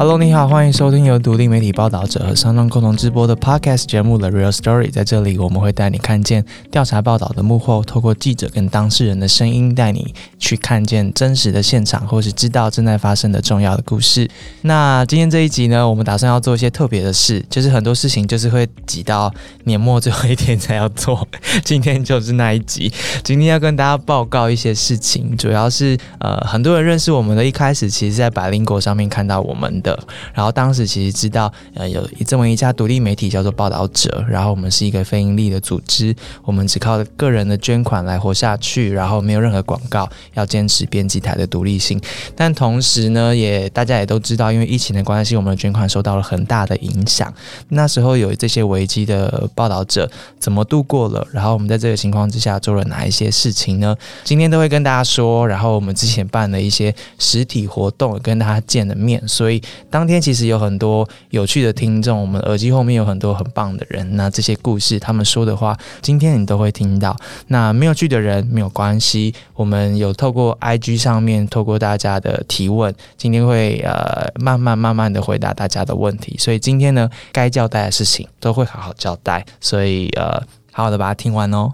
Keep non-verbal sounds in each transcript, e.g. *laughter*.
Hello，你好，欢迎收听由独立媒体报道者和商浪共同直播的 Podcast 节目《The Real Story》。在这里，我们会带你看见调查报道的幕后，透过记者跟当事人的声音，带你去看见真实的现场，或是知道正在发生的重要的故事。那今天这一集呢，我们打算要做一些特别的事，就是很多事情就是会挤到年末最后一天才要做。今天就是那一集，*laughs* 今天要跟大家报告一些事情，主要是呃，很多人认识我们的一开始，其实在百灵果上面看到我们的。然后当时其实知道，呃，有这么一家独立媒体叫做报道者，然后我们是一个非盈利的组织，我们只靠个人的捐款来活下去，然后没有任何广告，要坚持编辑台的独立性。但同时呢，也大家也都知道，因为疫情的关系，我们的捐款受到了很大的影响。那时候有这些危机的报道者怎么度过了？然后我们在这个情况之下做了哪一些事情呢？今天都会跟大家说。然后我们之前办了一些实体活动，跟大家见了面，所以。当天其实有很多有趣的听众，我们耳机后面有很多很棒的人。那这些故事，他们说的话，今天你都会听到。那没有去的人没有关系，我们有透过 IG 上面，透过大家的提问，今天会呃慢慢慢慢的回答大家的问题。所以今天呢，该交代的事情都会好好交代。所以呃。好好的把它听完哦。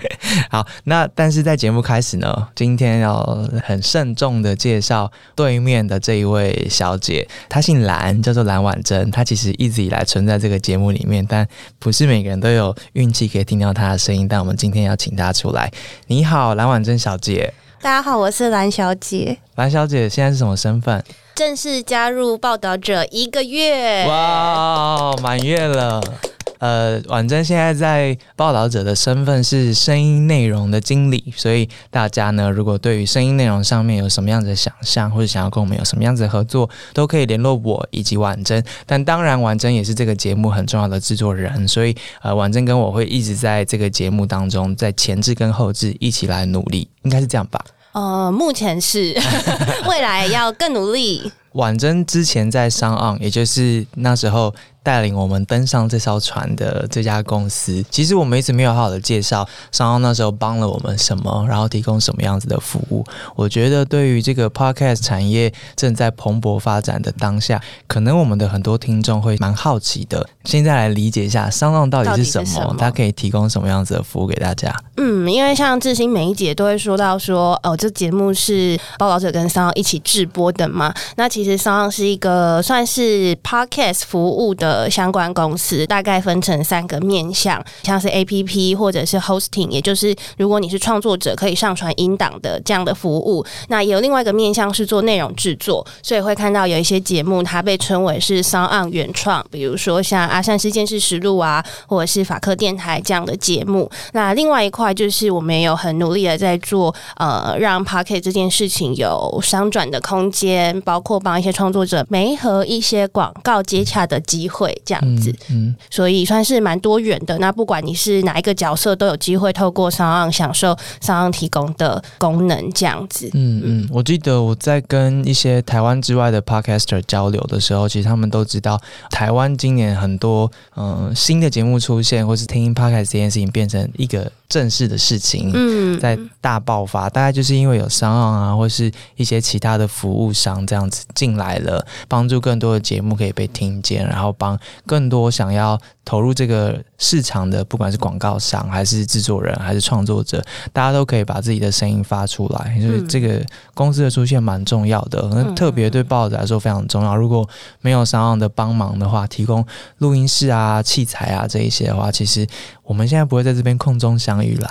*laughs* 好，那但是在节目开始呢，今天要很慎重的介绍对面的这一位小姐，她姓蓝，叫做蓝婉珍。她其实一直以来存在这个节目里面，但不是每个人都有运气可以听到她的声音。但我们今天要请她出来。你好，蓝婉珍小姐。大家好，我是蓝小姐。蓝小姐现在是什么身份？正式加入报道者一个月。哇，满月了。呃，婉珍现在在报道者的身份是声音内容的经理，所以大家呢，如果对于声音内容上面有什么样子的想象，或者想要跟我们有什么样子的合作，都可以联络我以及婉珍。但当然，婉珍也是这个节目很重要的制作人，所以呃，婉珍跟我会一直在这个节目当中，在前置跟后置一起来努力，应该是这样吧？呃，目前是，未来要更努力。婉珍之前在商岸，也就是那时候。带领我们登上这艘船的这家公司，其实我们一直没有好好的介绍商奥那时候帮了我们什么，然后提供什么样子的服务。我觉得对于这个 podcast 产业正在蓬勃发展的当下，可能我们的很多听众会蛮好奇的。现在来理解一下商奥到底是什么，它可以提供什么样子的服务给大家。嗯，因为像志新每一节都会说到说，哦，这节目是报道者跟商奥一起制播的嘛。那其实商奥是一个算是 podcast 服务的。呃，相关公司大概分成三个面向，像是 A P P 或者是 Hosting，也就是如果你是创作者，可以上传音档的这样的服务。那也有另外一个面向是做内容制作，所以会看到有一些节目它被称为是 Sound 原创，比如说像阿善事件事实录啊，或者是法科电台这样的节目。那另外一块就是我们有很努力的在做，呃，让 p o c k e t 这件事情有商转的空间，包括帮一些创作者媒合一些广告接洽的机会。这样子，嗯，所以算是蛮多元的。那不管你是哪一个角色，都有机会透过商岸享受商岸提供的功能。这样子，嗯嗯，我记得我在跟一些台湾之外的 podcaster 交流的时候，其实他们都知道，台湾今年很多嗯新的节目出现，或是听 podcast 这件事情变成一个。正式的事情，嗯，在大爆发，大概就是因为有商岸啊，或是一些其他的服务商这样子进来了，帮助更多的节目可以被听见，然后帮更多想要投入这个市场的，不管是广告商还是制作人还是创作者，大家都可以把自己的声音发出来。所以这个公司的出现蛮重要的，那特别对报纸来说非常重要。如果没有商岸的帮忙的话，提供录音室啊、器材啊这一些的话，其实。我们现在不会在这边空中相遇啦，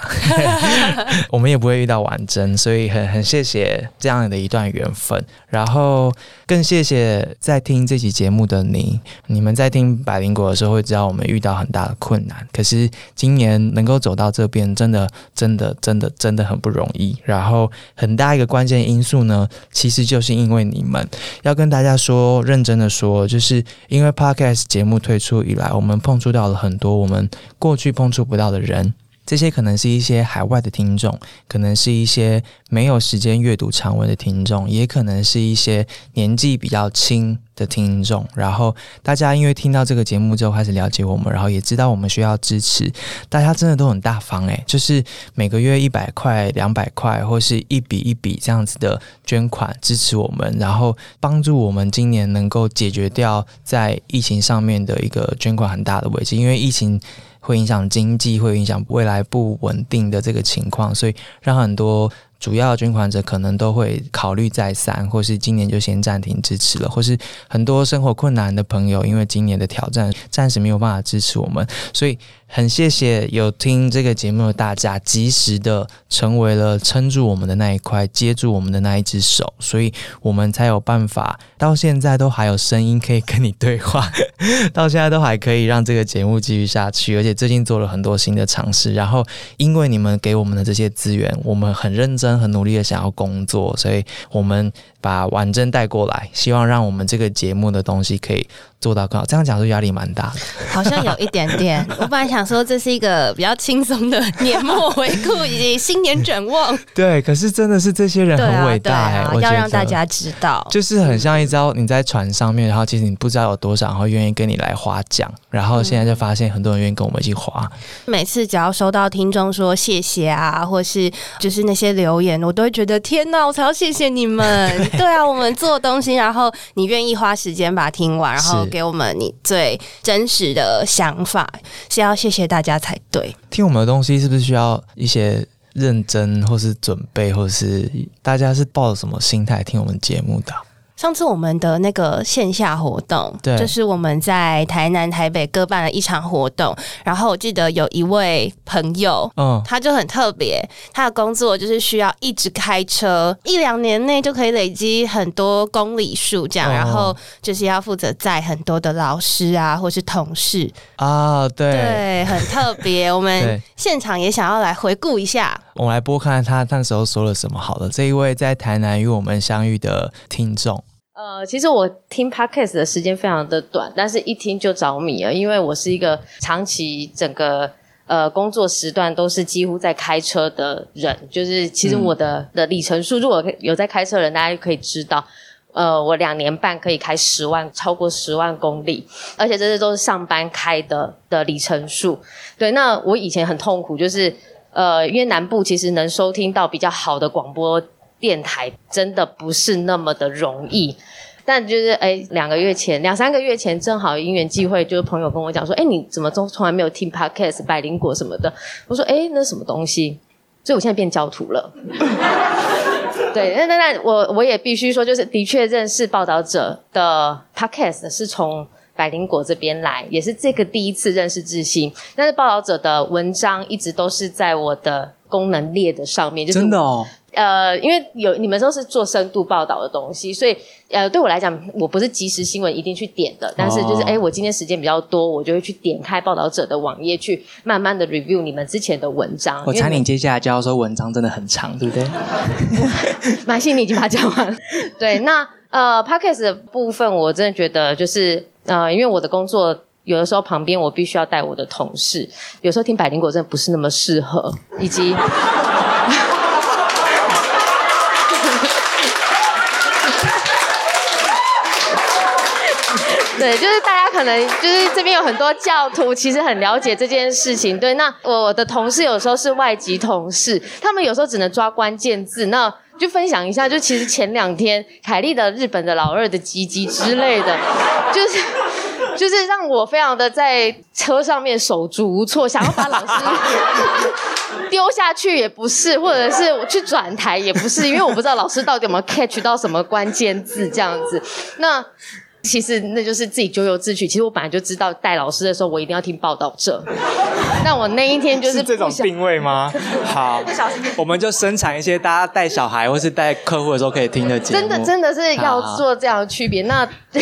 *laughs* 我们也不会遇到婉珍，所以很很谢谢这样的一段缘分，然后更谢谢在听这期节目的你。你们在听百灵果的时候会知道我们遇到很大的困难，可是今年能够走到这边，真的真的真的真的很不容易。然后很大一个关键因素呢，其实就是因为你们要跟大家说，认真的说，就是因为 Podcast 节目推出以来，我们碰触到了很多我们过去碰。碰触不到的人，这些可能是一些海外的听众，可能是一些没有时间阅读长文的听众，也可能是一些年纪比较轻的听众。然后大家因为听到这个节目之后开始了解我们，然后也知道我们需要支持，大家真的都很大方诶，就是每个月一百块、两百块，或是一笔一笔这样子的捐款支持我们，然后帮助我们今年能够解决掉在疫情上面的一个捐款很大的危机，因为疫情。会影响经济，会影响未来不稳定的这个情况，所以让很多主要捐款者可能都会考虑再三，或是今年就先暂停支持了，或是很多生活困难的朋友，因为今年的挑战暂时没有办法支持我们，所以。很谢谢有听这个节目的大家，及时的成为了撑住我们的那一块，接住我们的那一只手，所以我们才有办法到现在都还有声音可以跟你对话，*laughs* 到现在都还可以让这个节目继续下去，而且最近做了很多新的尝试。然后因为你们给我们的这些资源，我们很认真、很努力的想要工作，所以我们把婉珍带过来，希望让我们这个节目的东西可以。做到更好，这样讲是压力蛮大的，好像有一点点。*laughs* 我本来想说这是一个比较轻松的年末回顾以及新年展望，*laughs* 对。可是真的是这些人很伟大，要让大家知道，就是很像一招你在船上面，然后其实你不知道有多少然后愿意跟你来划桨，然后现在就发现很多人愿意跟我们一起划。每次只要收到听众说谢谢啊，或是就是那些留言，我都会觉得天哪，我才要谢谢你们。*laughs* 对啊，我们做东西，然后你愿意花时间把它听完，然后。给我们你最真实的想法，是要谢谢大家才对。听我们的东西是不是需要一些认真，或是准备，或是大家是抱着什么心态听我们节目的？上次我们的那个线下活动，对，就是我们在台南、台北各办了一场活动。然后我记得有一位朋友，嗯，他就很特别，他的工作就是需要一直开车，一两年内就可以累积很多公里数这样。然后就是要负责载很多的老师啊，或是同事啊，对，对，很特别。我们 *laughs* 现场也想要来回顾一下，我们来播看他那时候说了什么。好了，这一位在台南与我们相遇的听众。呃，其实我听 podcast 的时间非常的短，但是一听就着迷了，因为我是一个长期整个呃工作时段都是几乎在开车的人，就是其实我的的里程数，如果有在开车的人，大家可以知道，呃，我两年半可以开十万，超过十万公里，而且这些都是上班开的的里程数。对，那我以前很痛苦，就是呃，因为南部其实能收听到比较好的广播。电台真的不是那么的容易，但就是哎，两个月前、两三个月前，正好因缘际会，就是朋友跟我讲说，哎，你怎么从从来没有听 podcast 百灵果什么的？我说，哎，那什么东西？所以我现在变教徒了。*laughs* 对，那那那我我也必须说，就是的确认识报道者的 podcast 是从百灵果这边来，也是这个第一次认识志新。但是报道者的文章一直都是在我的功能列的上面就，真的哦。呃，因为有你们都是做深度报道的东西，所以呃，对我来讲，我不是即时新闻一定去点的，但是就是哎，我今天时间比较多，我就会去点开报道者的网页，去慢慢的 review 你们之前的文章。我猜你接下来就要说文章真的很长，对不对？*laughs* 马信，你已经把它讲完。对，那呃，podcast 的部分，我真的觉得就是啊，因为我的工作有的时候旁边我必须要带我的同事，有时候听百灵果真的不是那么适合，以及。*laughs* 对，就是大家可能就是这边很多教徒，其实很了解这件事情。对，那我的同事有时候是外籍同事，他们有时候只能抓关键字，那就分享一下。就其实前两天凯莉的日本的老二的鸡鸡之类的，*laughs* 就是就是让我非常的在车上面手足无措，想要把老师丢下去也不是，或者是我去转台也不是，因为我不知道老师到底有没有 catch 到什么关键字这样子。那其实那就是自己咎由自取。其实我本来就知道带老师的时候，我一定要听报道者。那我那一天就是这种定位吗？*laughs* 好，我们就生产一些大家带小孩或是带客户的时候可以听的节目。真的真的是要做这样的区别。那所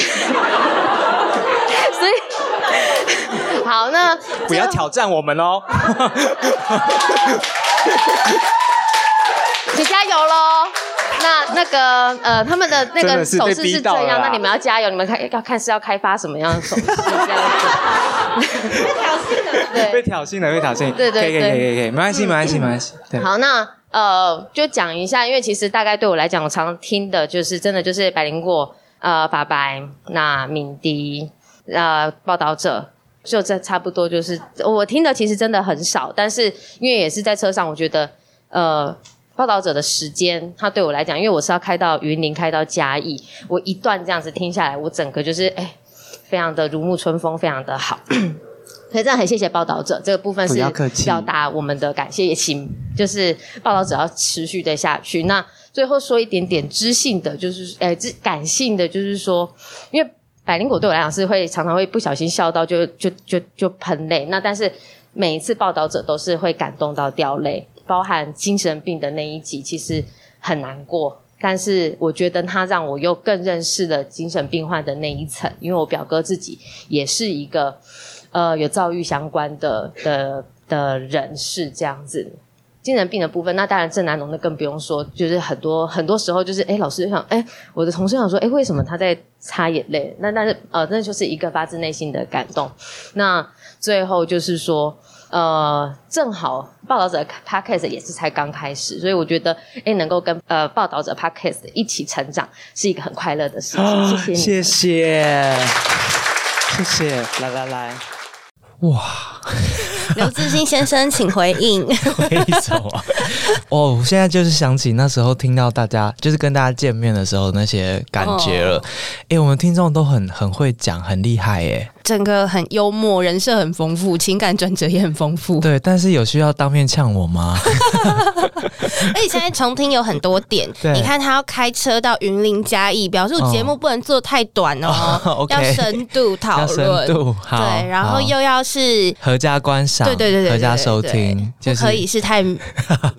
以好，那不要挑战我们哦。*laughs* 你加油喽！那那个呃，他们的那个手势是这样，那你们要加油，你们看要看是要开发什么样的手势这样子。对 *laughs* 被挑衅了，被挑衅。了，被挑衅，对对对可以，可以，可以没关系，没关系，没关系。对，好，那呃，就讲一下，因为其实大概对我来讲，我常听的就是真的就是百灵果、呃法白、那敏迪、呃报道者，就这差不多就是我听的其实真的很少，但是因为也是在车上，我觉得呃。报道者的时间，它对我来讲，因为我是要开到云林，开到嘉义，我一段这样子听下来，我整个就是哎，非常的如沐春风，非常的好。所以真的很谢谢报道者这个部分是要表达我们的感谢，也请就是报道者要持续的下去。那最后说一点点知性的，就是呃，知感性的，就是说，因为百灵果对我来讲是会常常会不小心笑到就就就就喷泪，那但是每一次报道者都是会感动到掉泪，包含精神病的那一集，其实很难过。但是我觉得他让我又更认识了精神病患的那一层，因为我表哥自己也是一个呃有躁郁相关的的的人士这样子。精神病的部分，那当然郑南农的更不用说，就是很多很多时候就是，哎，老师就想，哎，我的同事想说，哎，为什么他在擦眼泪？那但是呃，那就是一个发自内心的感动。那最后就是说，呃，正好报道者 podcast 也是才刚开始，所以我觉得，哎，能够跟呃报道者 podcast 一起成长，是一个很快乐的事情。谢谢你。谢谢，谢谢，来来来，哇，刘志新先生，请回应。*laughs* 为什么？*laughs* 哦，我现在就是想起那时候听到大家就是跟大家见面的时候那些感觉了。哎、我们听众都很很会讲，很厉害耶。整个很幽默，人设很丰富，情感转折也很丰富。对，但是有需要当面呛我吗？*laughs* 而且现在重听有很多点，*laughs* 你看他要开车到云林嘉义，表示我节目不能做太短哦，要深度讨论。度好，对，然后又要是合家观赏，对对对对，合家收听，就是不可以是太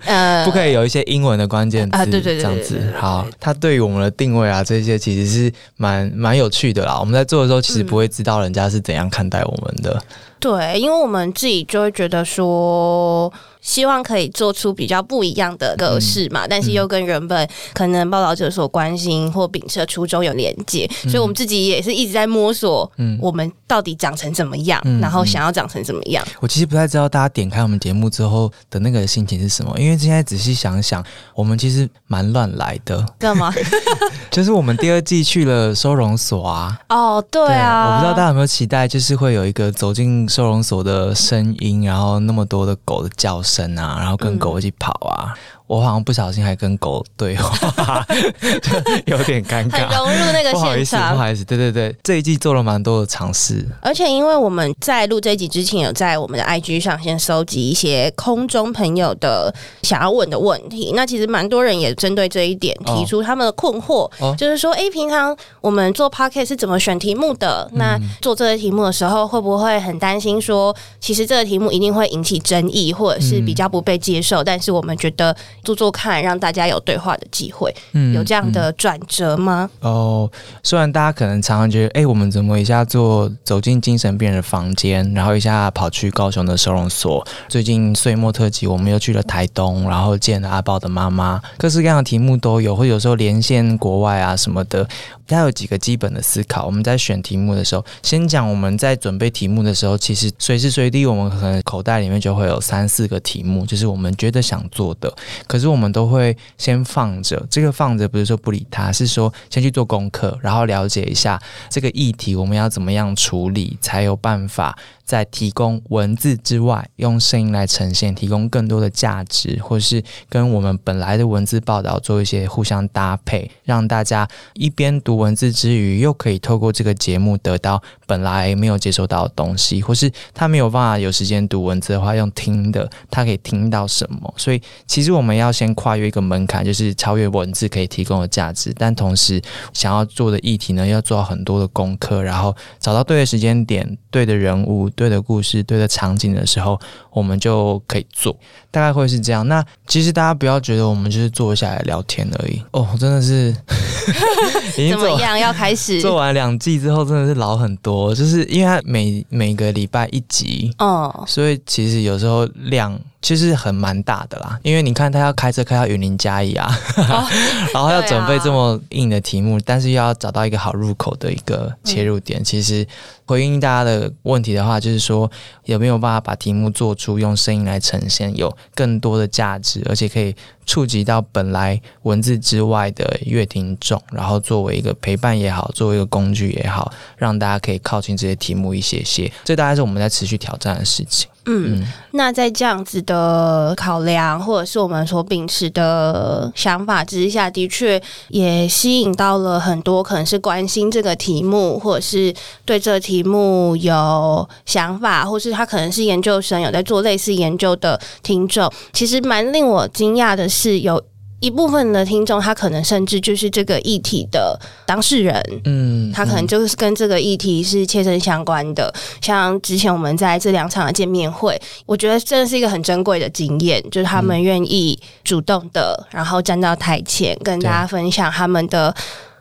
呃不可以有一些英文的关键字啊对对对这样子好，它对于我们的定位啊，这些其实是蛮蛮有趣的啦。我们在做的时候，其实不会知道人家是怎样看待我们的。对，因为我们自己就会觉得说，希望可以做出比较不一样的格式嘛，但是又跟原本可能报道者所关心或秉持的初衷有连接，所以我们自己也是一直在摸索，嗯。我们到底长成怎么样，嗯然后想要长成怎么样。我其实不太知道大家点开我们节目之后的那个心情是什么，因为现在仔细想想，我们其实蛮乱来的。干嘛？*laughs* 就是我们第二季去了收容所啊，哦，对啊，我不知道大家有没有期待，就是会有一个走进收容所的声音，然后那么多的狗的叫声啊，然后跟狗一起跑啊。我好像不小心还跟狗对话，*laughs* 有点尴很尬。融入那个不好意思，不现场。好意思，对对对，这一季做了蛮多的尝试。而且，因为我们在录这一集之前，有在我们的 IG 上先收集一些空中朋友的想要问的问题。那其实蛮多人也针对这一点哦提出他们的困惑，哦就是说，诶，平常我们做 Podcast 是怎么选题目的？嗯那做这个题目的时候，会不会很担心说，其实这个题目一定会引起争议，或者是比较不被接受？但是我们觉得做做看，让大家有对话的机会，嗯有这样的转折吗？哦，虽然大家可能常常觉得，哎、我们怎么一下做走进精神病人的房间，然后一下跑去高雄的收容所，最近岁末特辑我们又去了台东，然后见了阿豹的妈妈，各式各样的题目都有，或有时候连线国外啊什么的。它有几个基本的思考，我们在选题目的时候，先讲我们在准备题目的时候，其实随时随地我们可能口袋里面就会有三四个题目，就是我们觉得想做的，可可是我们都会先放着，这个放着不是说不理他，是说先去做功课，然后了解一下这个议题我们要怎么样处理，才有办法在提供文字之外，用声音来呈现，提供更多的价值，或是跟我们本来的文字报道做一些互相搭配，让大家一边读文字之余，又可以透过这个节目得到本来没有接收到的东西，或是他没有办法有时间读文字的话，用听的，他可以听到什么。所以其实我们要先跨越一个门槛，就是超越文字可以提供的价值，但同时想要做的议题呢，要做很多的功课，然后找到对的时间点、对的人物、对的故事、对的场景的时候，我们就可以做。大概会是这样。那其实大家不要觉得我们就是坐下来聊天而已哦，真的是 *laughs* 已经怎么样？要开始？做完两季之后，真的是老很多，就是因为它每每个礼拜一集，哦，所以其实有时候量其实很蛮大的啦，因为你看他要开车开到云林嘉义啊，哦 *laughs* 然后要准备这么硬的题目，但是又要找到一个好入口的一个切入点。其实回应大家的问题的话，就是说有没有办法把题目做出用声音来呈现，有更多的价值，而且可以触及到本来文字之外的乐听众，然后作为一个陪伴也好，作为一个工具也好，让大家可以靠近这些题目一些些。这大概是我们在持续挑战的事情。嗯，嗯那在这样子的考量，或者是我们所秉持的想法之下，的确也吸引到了很多可能是关心这个题目，或者是对这个题目有想法，或是他可能是研究生有在做类似研究的听众。其实蛮令我惊讶的是，有一部分的听众，他可能甚至就是这个议题的当事人。嗯，他可能就是跟这个议题是切身相关的。像之前我们在这两场的见面会，我觉得真的是一个很珍贵的经验，就是他们愿意主动的，然后站到台前跟大家分享他们的。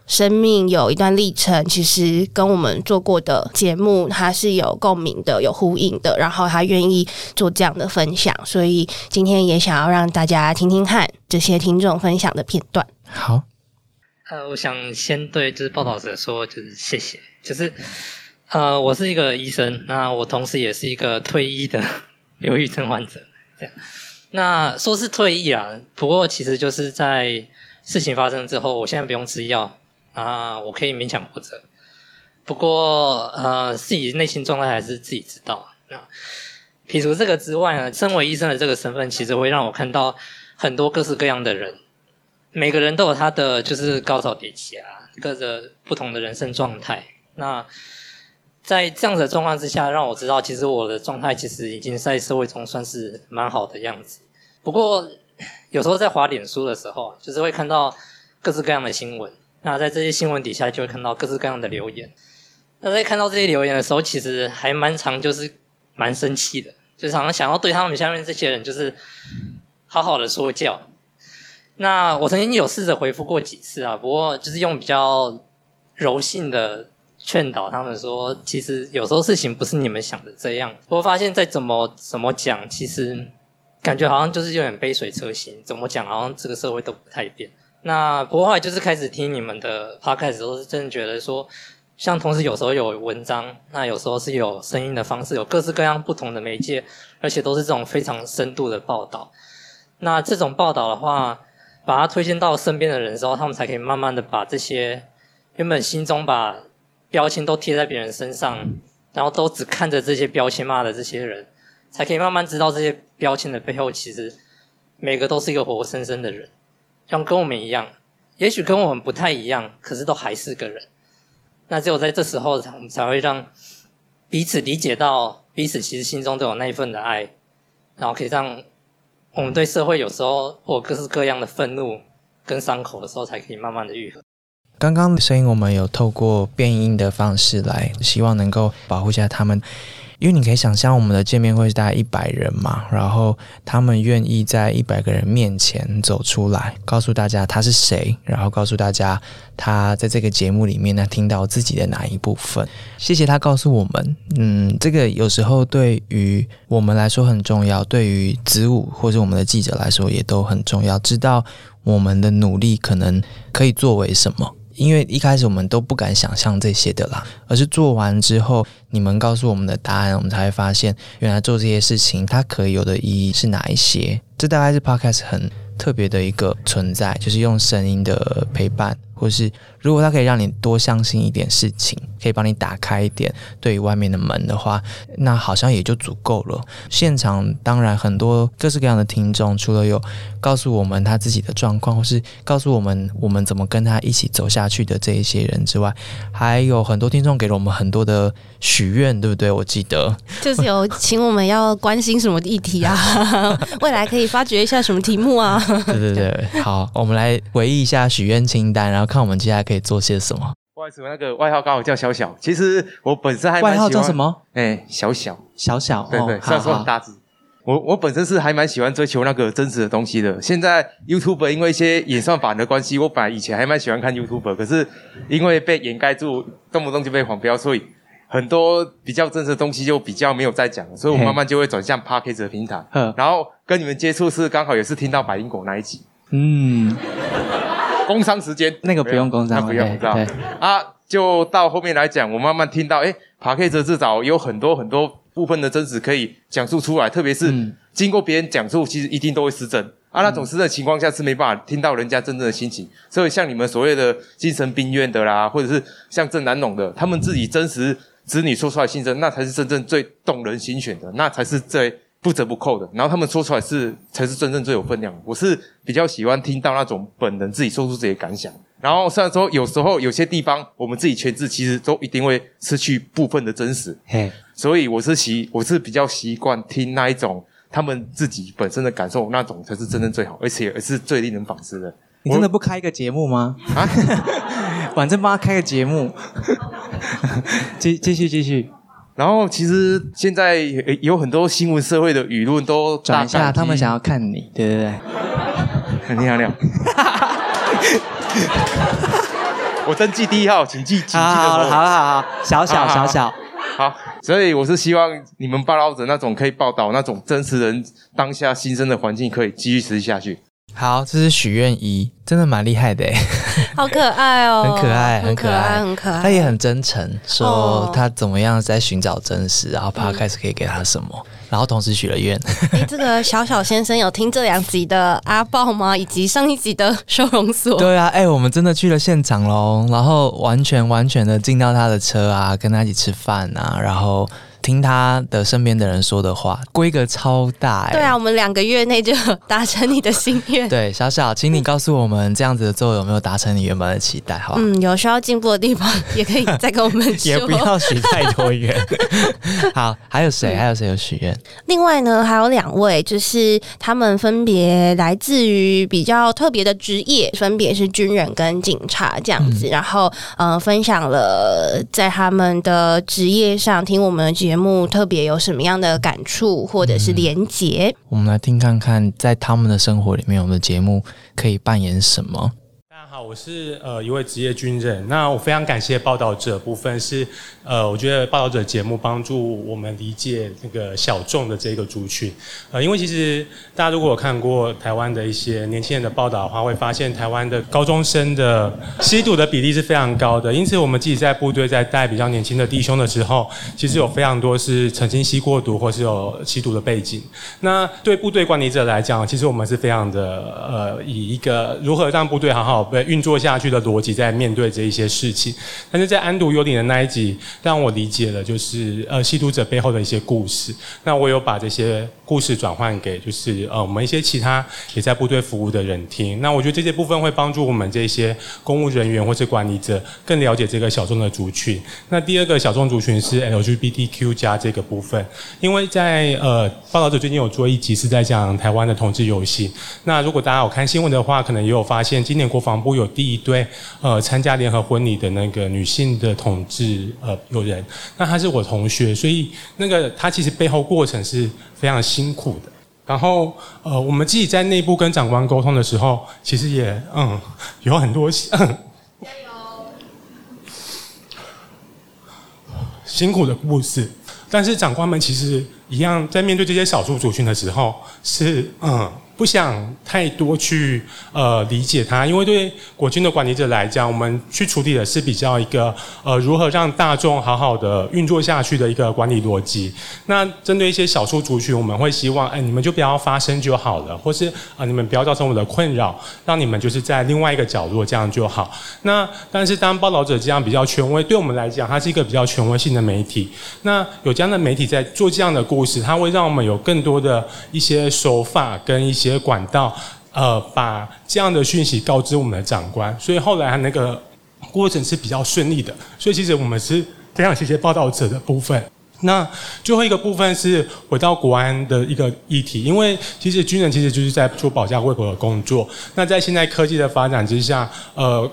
生命有一段历程，其实跟我们做过的节目，它是有共鸣的、有呼应的。然后他愿意做这样的分享，所以今天也想要让大家听听看这些听众分享的片段。好，呃，我想先对就是报道者说，就是谢谢，就是呃，我是一个医生，那我同时也是一个退役的 *laughs* 忧郁症患者，这样。那说是退役啊，不过其实就是在事情发生之后，我现在不用吃药啊，我可以勉强活着。不过呃，自己内心状态还是自己知道。那撇除这个之外呢，身为医生的这个身份，其实会让我看到很多各式各样的人。每个人都有他的就是高潮迭起啊，各个不同的人生状态。那在这样子的状况之下，让我知道，其实我的状态其实已经在社会中算是蛮好的样子。不过有时候在滑脸书的时候，就是会看到各式各样的新闻。那在这些新闻底下，就会看到各式各样的留言。那在看到这些留言的时候，其实还蛮常就是蛮生气的，就是好像想要对他们下面这些人就是好好的说教。那我曾经有试着回复过几次啊，不过就是用比较柔性的劝导他们说，其实有时候事情不是你们想的这样。我发现再怎么怎么讲，其实感觉好像就是有点杯水车薪，怎么讲好像这个社会都不太变。那不过后来就是开始听你们的 podcast 的时候，是真的觉得说，像同时有时候有文章，那有时候是有声音的方式，有各式各样不同的媒介，而且都是这种非常深度的报道。那这种报道的话，把它推荐到身边的人之后，他们才可以慢慢的把这些原本心中把标签都贴在别人身上，然后都只看着这些标签骂的这些人，才可以慢慢知道这些标签的背后，其实每个都是一个活生生的人，像跟我们一样，也许跟我们不太一样，可是都还是个人。那只有在这时候，我们才会让彼此理解到彼此其实心中都有那一份的爱，然后可以让我们对社会有时候或各式各样的愤怒跟伤口的时候，才可以慢慢的愈合。刚刚的声音我们有透过变音的方式来，希望能够保护一下他们。因为你可以想象，我们的见面会是大概一百人嘛，然后他们愿意在一百个人面前走出来，告诉大家他是谁，然后告诉大家他在这个节目里面呢听到自己的哪一部分。谢谢他告诉我们，嗯，这个有时候对于我们来说很重要，对于子午或者我们的记者来说也都很重要，知道我们的努力可能可以作为什么。因为一开始我们都不敢想象这些的啦，而是做完之后，你们告诉我们的答案，我们才会发现，原来做这些事情它可以有的意义是哪一些。这大概是 podcast 很特别的一个存在，就是用声音的陪伴，或是如果它可以让你多相信一点事情，可以帮你打开一点对于外面的门的话，那好像也就足够了。现场当然很多各式各样的听众，除了有告诉我们他自己的状况，或是告诉我们我们怎么跟他一起走下去的这一些人之外，还有很多听众给了我们很多的许愿，对不对？我记得就是有请我们要关心什么议题啊，*laughs* 未来可以发掘一下什么 *laughs* 题目啊。对对对，好，我们来回忆一下许愿清单，然后看我们接下来可以做些什么。不好意思，我那个外号刚好叫小小，其实我本身还蛮外号喜欢叫什？么？哎、小小，小小，对对，哦虽然说很大字。我我本身是还蛮喜欢追求那个真实的东西的。现在 YouTube 因为一些演算法的关系，我本来以前还蛮喜欢看 YouTube，可是因为被掩盖住，动不动就被黄标，所以很多比较真实的东西就比较没有在讲，所以我慢慢就会转向 p a c k a g e 的平台。然后跟你们接触是刚好也是听到百灵果那一集。嗯，工商时间那个不用工商，不用，知道啊。就到后面来讲，我慢慢听到，哎 p a c k a g e 至少有很多很多部分的真实可以讲述出来，特别是经过别人讲述，其实一定都会失真。啊，那种失真情况下是没办法听到人家真正的心情。所以像你们所谓的精神病院的啦，或者是像郑南农的，他们自己真实。子女说出来心声，那才是真正最动人心弦的，那才是最不折不扣的。然后他们说出来是才是真正最有分量。我是比较喜欢听到那种本人自己说出自己的感想。然后虽然说有时候有些地方我们自己诠释，其实都一定会失去部分的真实。嘿，所以我是习我是比较习惯听那一种他们自己本身的感受，那种才是真正最好，而且也是最令人反思的。你真的不开一个节目吗？啊，*laughs* 反正帮他开个节目。*laughs* 继继续继续，然后其实现在有很多新闻社会的舆论都转一下，他们想要看你，对对对，你好你好，*laughs* 我登记第一号，请记请记好好好好好，小小小小，好，所以我是希望你们报道者那种可以报道那种真实人当下新生的环境，可以继续持续下去。好，这是许愿一，真的蛮厉害的，*laughs* 好可爱哦，很可爱，很可爱，很可爱。他也很真诚，说他怎么样在寻找真实，然后怕开始可以给他什么，然后同时许了愿。哎，这个 *laughs* 小小先生有听这两集的阿豹吗？以及上一集的收容所？对啊，哎，我们真的去了现场喽，然后完全完全的进到他的车啊，跟他一起吃饭啊，然后。听他的身边的人说的话，规格超大哎！对啊，我们两个月内就达成你的心愿。对，小小，请你告诉我们，这样子的做有没有达成你原本的期待？好，嗯，有需要进步的地方，也可以再跟我们说。也不要许太多愿。*laughs* 好，还有谁？还有谁有许愿？另外呢，还有两位，就是他们分别来自于比较特别的职业，分别是军人跟警察这样子。然后，呃，分享了在他们的职业上听我们的节。节目特别有什么样的感触或者是连结？我们来听看看，在他们的生活里面，我们的节目可以扮演什么？好，我是呃一位职业军人。那我非常感谢报道者部分是呃，我觉得报道者节目帮助我们理解那个小众的这个族群。呃，因为其实大家如果有看过台湾的一些年轻人的报道的话，会发现台湾的高中生的吸毒的比例是非常高的。因此，我们自己在部队在带比较年轻的弟兄的时候，其实有非常多是曾经吸过毒或是有吸毒的背景。那对部队管理者来讲，其实我们是非常的呃，以一个如何让部队好好被运作下去的逻辑在面对这一些事情，但是在安度幽灵的那一集，让我理解了就是呃吸毒者背后的一些故事。那我有把这些故事转换给就是呃我们一些其他也在部队服务的人听。那我觉得这些部分会帮助我们这些公务人员或是管理者更了解这个小众的族群。那第二个小众族群是 LGBTQ 加这个部分，因为在呃报道者最近有做一集是在讲台湾的同志游戏。那如果大家有看新闻的话，可能也有发现今年国防部。有第一对呃参加联合婚礼的那个女性的同志呃友人，那她是我同学，所以那个她其实背后过程是非常辛苦的。然后呃我们自己在内部跟长官沟通的时候，其实也嗯有很多辛苦的故事，但是长官们其实一样在面对这些少数族群的时候是嗯。不想太多去呃理解它，因为对国军的管理者来讲，我们去处理的是比较一个呃如何让大众好好的运作下去的一个管理逻辑。那针对一些少数族群，我们会希望，哎，你们就不要发声就好了，或是啊，你们不要造成我的困扰，让你们就是在另外一个角落这样就好。那但是当报道者这样比较权威，对我们来讲，它是一个比较权威性的媒体。那有这样的媒体在做这样的故事，它会让我们有更多的一些手法跟一些。些管道，呃，把这样的讯息告知我们的长官，所以后来那个过程是比较顺利的。所以其实我们是非常谢谢报道者的部分。那最后一个部分是回到国安的一个议题，因为其实军人其实就是在做保家卫国的工作。那在现在科技的发展之下，呃。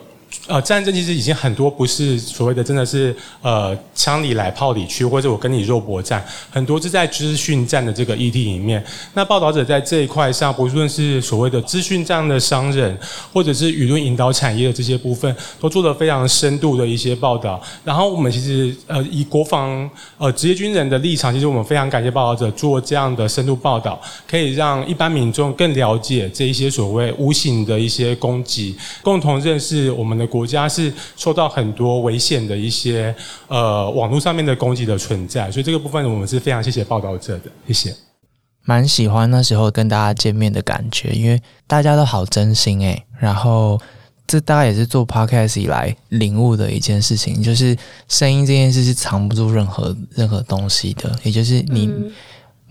呃，战争其实已经很多不是所谓的真的是呃枪里来炮里去，或者我跟你肉搏战，很多是在资讯战的这个议题里面。那报道者在这一块上，不论是所谓的资讯战的商人，或者是舆论引导产业的这些部分，都做了非常深度的一些报道。然后我们其实呃以国防呃职业军人的立场，其实我们非常感谢报道者做这样的深度报道，可以让一般民众更了解这一些所谓无形的一些攻击，共同认识我们的国家是受到很多危险的一些呃网络上面的攻击的存在。所以这个部分我们是非常谢谢报道者的，谢谢。蛮喜欢那时候跟大家见面的感觉，因为大家都好真心诶、然后这大概也是做 podcast 以来领悟的一件事情，就是声音这件事是藏不住任何任何东西的，也就是你、嗯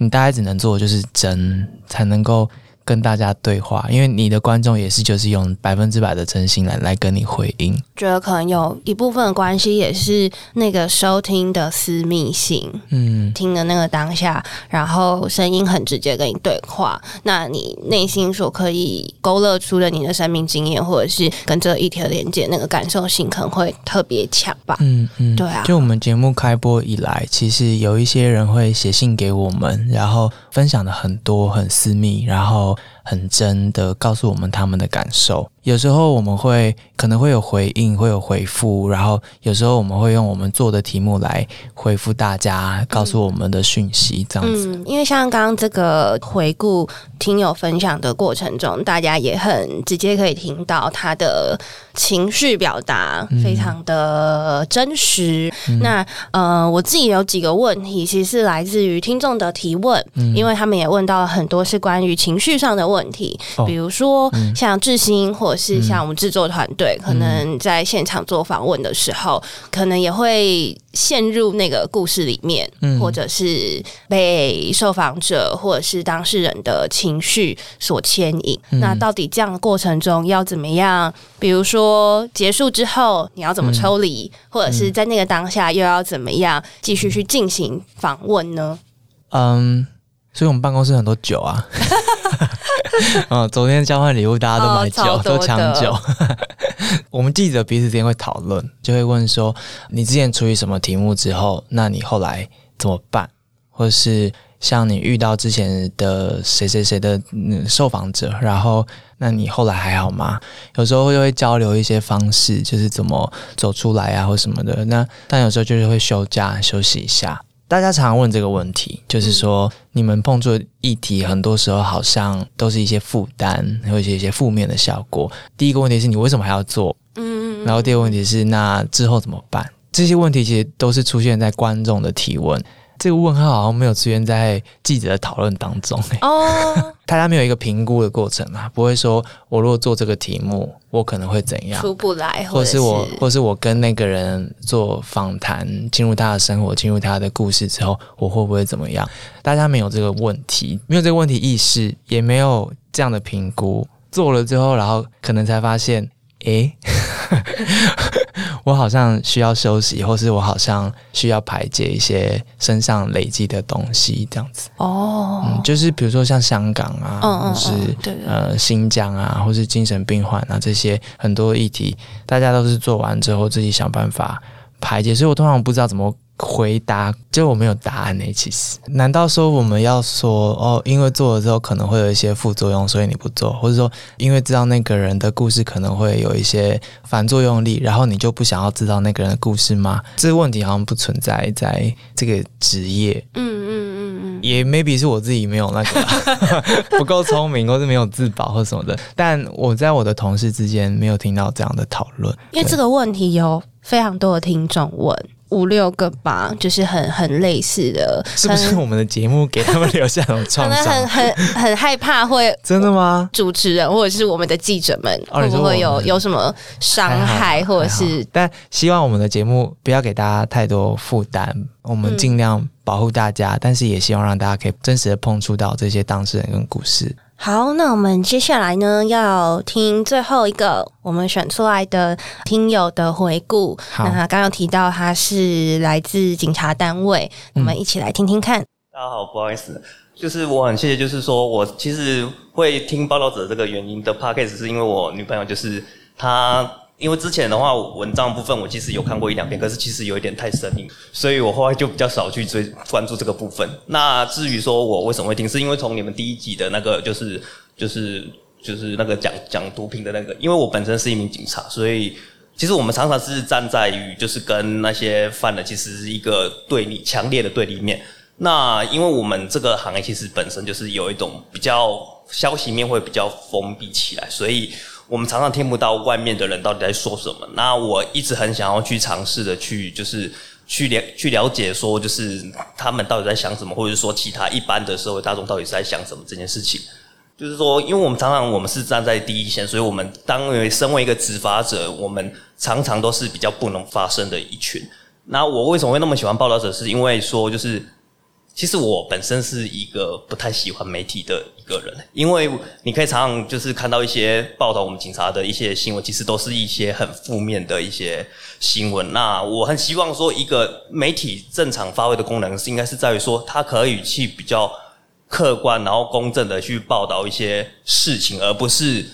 你大概只能做的就是真，才能够跟大家对话，因为你的观众也是就是用百分之百的真心来来跟你回应。觉得可能有一部分的关系也是那个收听的私密性，嗯，听的那个当下，然后声音很直接跟你对话，那你内心所可以勾勒出的你的生命经验，或者是跟这一条连接，那个感受性可能会特别强吧。嗯嗯，对啊就我们节目开播以来，其实有一些人会写信给我们，然后分享的很多、很私密，然后很真的告诉我们他们的感受。有时候我们会可能会有回应，会有回复，然后有时候我们会用我们做的题目来回复大家，告诉我们的讯息，这样子。嗯，因为像刚刚这个回顾听友分享的过程中，大家也很直接可以听到他的情绪表达非常的真实。那呃，我自己有几个问题，其实是来自于听众的提问，因为他们也问到了很多是关于情绪上的问题，哦。比如说像志兴或者是像我们制作团队，可能在现场做访问的时候，可能也会陷入那个故事里面，嗯或者是被受访者或者是当事人的情绪所牵引。那到底这样的过程中要怎么样？比如说结束之后你要怎么抽离，或者是在那个当下又要怎么样继续去进行访问呢？嗯，所以我们办公室很多酒啊。嗯，*laughs* 昨天交换礼物，大家都买酒，都抢酒。*laughs* 我们记者彼此之间会讨论，就会问说，你之前处理什么题目之后，那你后来怎么办？或是像你遇到之前的谁谁谁的嗯受访者，然后那你后来还好吗？有时候又会交流一些方式，就是怎么走出来啊，或什么的。那但有时候就是会休假休息一下。大家常问这个问题，就是说你们碰触的议题，很多时候好像都是一些负担，或者是一些负面的效果。第一个问题是你为什么还要做？嗯，然后第二个问题是那之后怎么办？这些问题其实都是出现在观众的提问。这个问号好像没有出现在记者的讨论当中、欸，哦，*laughs* 大家没有一个评估的过程啊，不会说我如果做这个题目，我可能会怎样，出不来，或是我，或是我跟那个人做访谈，进入他的生活，进入他的故事之后，我会不会怎么样？大家没有这个问题，没有这个问题意识，也没有这样的评估。做了之后，然后可能才发现，诶，我好像需要休息，或是我好像需要排解一些身上累积的东西，这样子。哦，嗯，就是比如说像香港啊，嗯嗯或是呃新疆啊，或是精神病患啊这些很多议题，大家都是做完之后自己想办法排解，所以我通常不知道怎么回答，就我没有答案呢、其实，难道说我们要说哦，因为做了之后可能会有一些副作用，所以你不做，或者说因为知道那个人的故事可能会有一些反作用力，然后你就不想要知道那个人的故事吗？这个问题好像不存在在这个职业。嗯嗯嗯嗯，也 maybe 是我自己没有那个 *laughs* 不够聪明，或是没有自保或什么的。但我在我的同事之间没有听到这样的讨论，因为这个问题有非常多的听众问。五六个吧，就是很很类似的，是不是我们的节目给他们留下那种可创能很？*laughs* 很很害怕会真的吗？主持人或者是我们的记者们会不会有有什么伤害，或者是但希望我们的节目不要给大家太多负担，我们嗯尽量保护大家，但是也希望让大家可以真实的碰触到这些当事人跟故事。好，那我们接下来呢要听最后一个我们选出来的听友的回顾。好那他刚刚提到他是来自警察单位，我们一起来听听看。大家好，不好意思，就是我很谢谢，就是说我其实会听报道者这个原因的 p o d c a s t 是因为我女朋友就是她因为之前的话，文章部分我其实有看过一两篇，可是其实有一点太生硬，所以我后来就比较少去追关注这个部分。那至于说我为什么会听，是因为从你们第一集的那个就是就是就是那个讲讲毒品的那个，因为我本身是一名警察，所以其实我们常常是站在于就是跟那些犯的其实是一个对立强烈的对立面。那因为我们这个行业其实本身就是有一种比较消息面会比较封闭起来，所以。我们常常听不到外面的人到底在说什么。那我一直很想要去尝试的去，就是去了去了解，说就是他们到底在想什么，或者是说其他一般的社会大众到底是在想什么这件事情。就是说，因为我们常常我们是站在第一线，所以我们当为身为一个执法者，我们常常都是比较不能发声的一群。那我为什么会那么喜欢报道者？是因为说就是。其实我本身是一个不太喜欢媒体的一个人，因为你可以常常就是看到一些报道我们警察的一些新闻，其实都是一些很负面的一些新闻。那我很希望说，一个媒体正常发挥的功能是应该是在于说，它可以去比较客观，然后公正的去报道一些事情，而不是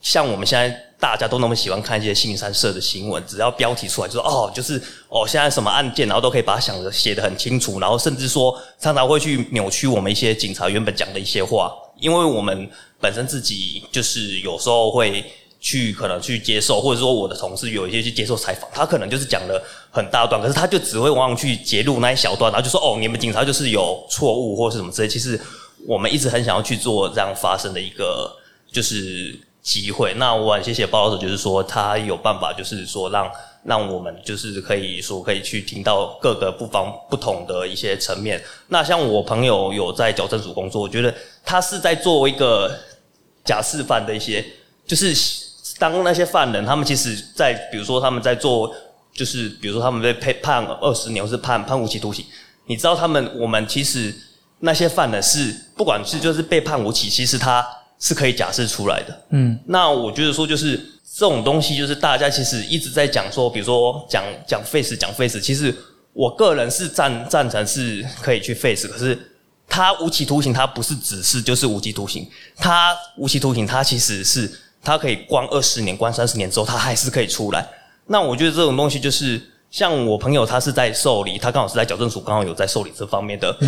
像我们现在。大家都那么喜欢看一些新三社的新闻，只要标题出来就说哦，就是哦，现在什么案件，然后都可以把它想的写的很清楚，然后甚至说常常会去扭曲我们一些警察原本讲的一些话，因为我们本身自己就是有时候会去可能去接受，或者说我的同事有一些去接受采访，他可能就是讲了很大段，可是他就只会往往去揭露那一小段，然后就说哦，你们警察就是有错误或是什么之类。其实我们一直很想要去做这样发生的一个就是。机会，那我很谢谢报道者，就是说他有办法，就是说让让我们就是可以说可以去听到各个不方不同的一些层面。那像我朋友有在矫正组工作，我觉得他是在做一个假释犯的一些，就是当那些犯人，他们其实在比如说他们在做，就是比如说他们被判判二十年或是判判无期徒刑，你知道他们我们其实那些犯人是不管是就是被判无期，其实他。是可以假释出来的，嗯，那我觉得说就是这种东西，就是大家其实一直在讲说，比如说讲讲 face 讲 face，其实我个人是赞赞成是可以去 face，可是他无期徒刑，他不是只是就是无期徒刑，他无期徒刑，他其实是他可以关二十年、关三十年之后，他还是可以出来。那我觉得这种东西就是。像我朋友，他是在受理，他刚好是在矫正署，刚好有在受理这方面的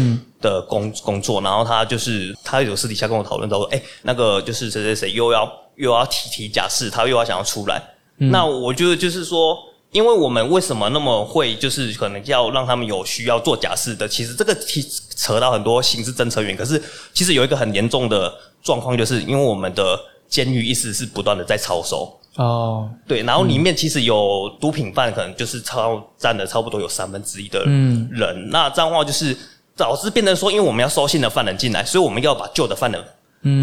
的工工作，然后他就是他有私底下跟我讨论到说，哎，那个就是谁谁谁又要又要提提假释，他又要想要出来，那我觉得就是说，因为我们为什么那么会就是可能要让他们有需要做假释的，其实这个提扯到很多刑事侦查员，可是其实有一个很严重的状况，就是因为我们的监狱一直是不断的在超收。哦，对，然后里面其实有毒品犯，可能就是超占了差不多有三分之一的人。那这样的话，就是导致变成说，因为我们要收新的犯人进来，所以我们要把旧的犯人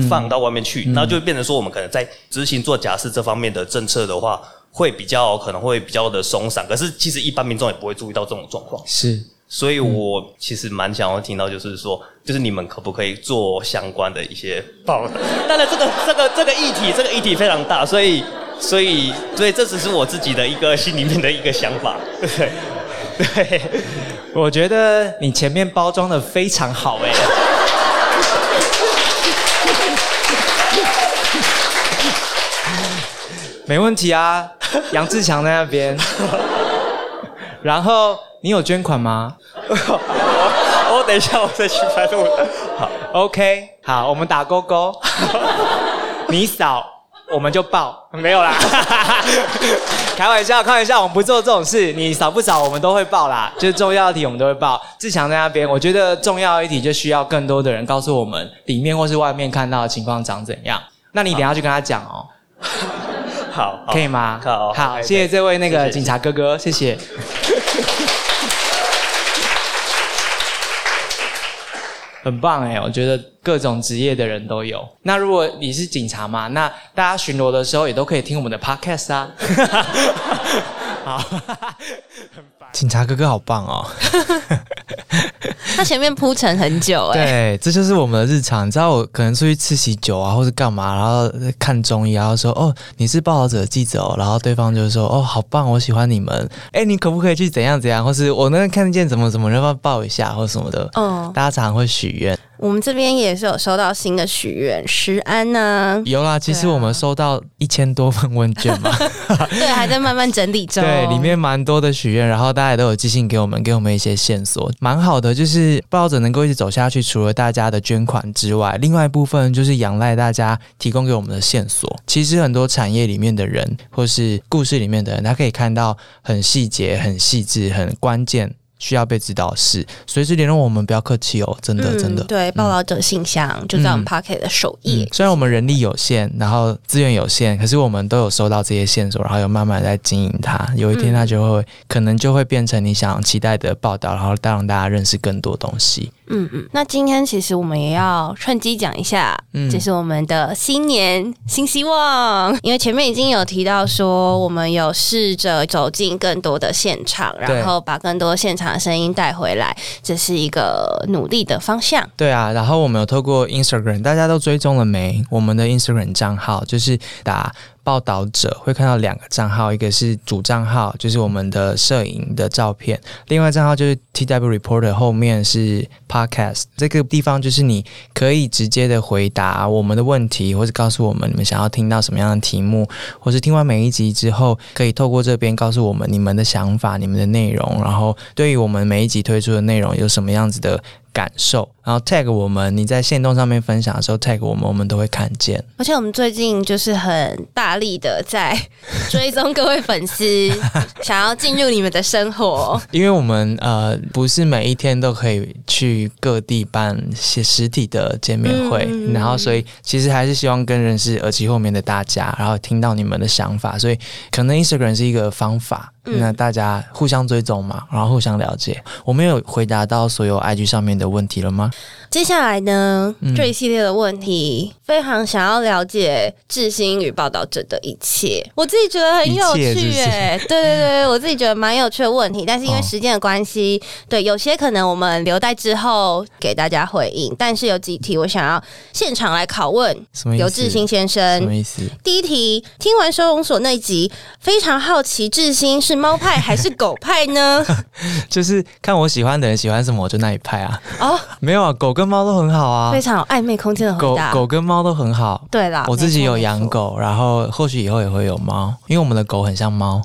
放到外面去，那就变成说，我们可能在执行做假释这方面的政策的话，会比较可能会比较的松散。可是其实一般民众也不会注意到这种状况。是，所以我其实蛮想要听到，就是说，就是你们可不可以做相关的一些报道？*laughs* 当然，这个这个这个议题，这个议题非常大，所以。所以，所以这只是我自己的一个心里面的一个想法，对，对，我觉得你前面包装的非常好哎，没问题啊，杨志强在那边，然后你有捐款吗？我等一下我再去拍录，好，OK，好，我们打勾勾，你扫。我们就报，没有啦，*laughs* 开玩笑，开玩笑，我们不做这种事。你少不少，我们都会报啦。就是重要题，我们都会报。志强在那边，我觉得重要一题就需要更多的人告诉我们里面或是外面看到的情况长怎样。那你等下去跟他讲哦。好，可以吗？好，好，谢谢这位那个警察哥哥，谢谢。*laughs* 很棒哎，我觉得各种职业的人都有。那如果你是警察嘛，那大家巡逻的时候也都可以听我们的 podcast 啊。好，*laughs* 警察哥哥好棒哦。他前面铺陈很久哎。对，这就是我们的日常。你知道我可能出去吃喜酒啊，或是干嘛，然后看综艺，然后说哦，你是报道者记者哦，然后对方就说哦，好棒，我喜欢你们。哎，你可不可以去怎样怎样，或是我能看见怎么怎么，要不要抱一下或什么的？嗯，大家常常会许愿。我们这边也是有收到新的许愿，石安呢？有啦，其实我们收到一千多份问卷嘛，对，*laughs* 还在慢慢整理中。对，里面蛮多的许愿，然后大家也都有寄信给我们，给我们一些线索，蛮好的。就是报道者能够一直走下去，除了大家的捐款之外，另外一部分就是仰赖大家提供给我们的线索。其实很多产业里面的人，或是故事里面的人，他可以看到很细节、很细致、很关键。需要被知道的事，随时联络我们，不要客气哦，真的、真的。嗯对，报道者信箱就在我们 Pocket 的首页嗯。，虽然我们人力有限，然后资源有限，可是我们都有收到这些线索，然后有慢慢在经营它。有一天，它就会、可能就会变成你想期待的报道，然后带让大家认识更多东西。嗯嗯，那今天其实我们也要趁机讲一下，嗯这是我们的新年新希望。因为前面已经有提到说，我们有试着走进更多的现场，然后把更多现场把声音带回来，这是一个努力的方向。对啊，然后我们有透过 Instagram，大家都追踪了没？我们的 Instagram 账号就是打报道者，会看到两个账号，一个是主账号，就是我们的摄影的照片；另外账号就是 TW Reporter，后面是 Podcast。这个地方就是你可以直接的回答我们的问题，或者告诉我们你们想要听到什么样的题目，或是听完每一集之后，可以透过这边告诉我们你们的想法、你们的内容，然后对于我们每一集推出的内容有什么样子的感受，然后 tag 我们，你在线动上面分享的时候 tag 我们，我们都会看见。而且我们最近就是很大力的在追踪各位粉丝，*laughs* 想要进入你们的生活。因为我们呃不是每一天都可以去各地办些实体的见面会，嗯然后所以其实还是希望跟认识耳机后面的大家，然后听到你们的想法，所以可能 Instagram 是一个方法。嗯那大家互相追踪嘛，然后互相了解。我们有回答到所有 IG 上面的问题了吗？接下来呢，嗯这一系列的问题，非常想要了解志兴与报道者的一切，我自己觉得很有趣哎，*laughs* 对对对，我自己觉得蛮有趣的问题，但是因为哦时间的关系，对有些可能我们留待之后给大家回应，但是有几题我想要现场来拷问什么意思？刘志兴先生什么生。意思？第一题，听完收容所那一集，非常好奇志兴是猫派还是狗派呢？*laughs* 就是看我喜欢的人喜欢什么，我就那一派啊。哦，没有啊，狗跟猫都很好啊非，常有暧昧空间的狗。狗跟猫都很好。对啦，我自己有养。狗，然后或许以后也会有猫，因为我们的狗很像猫，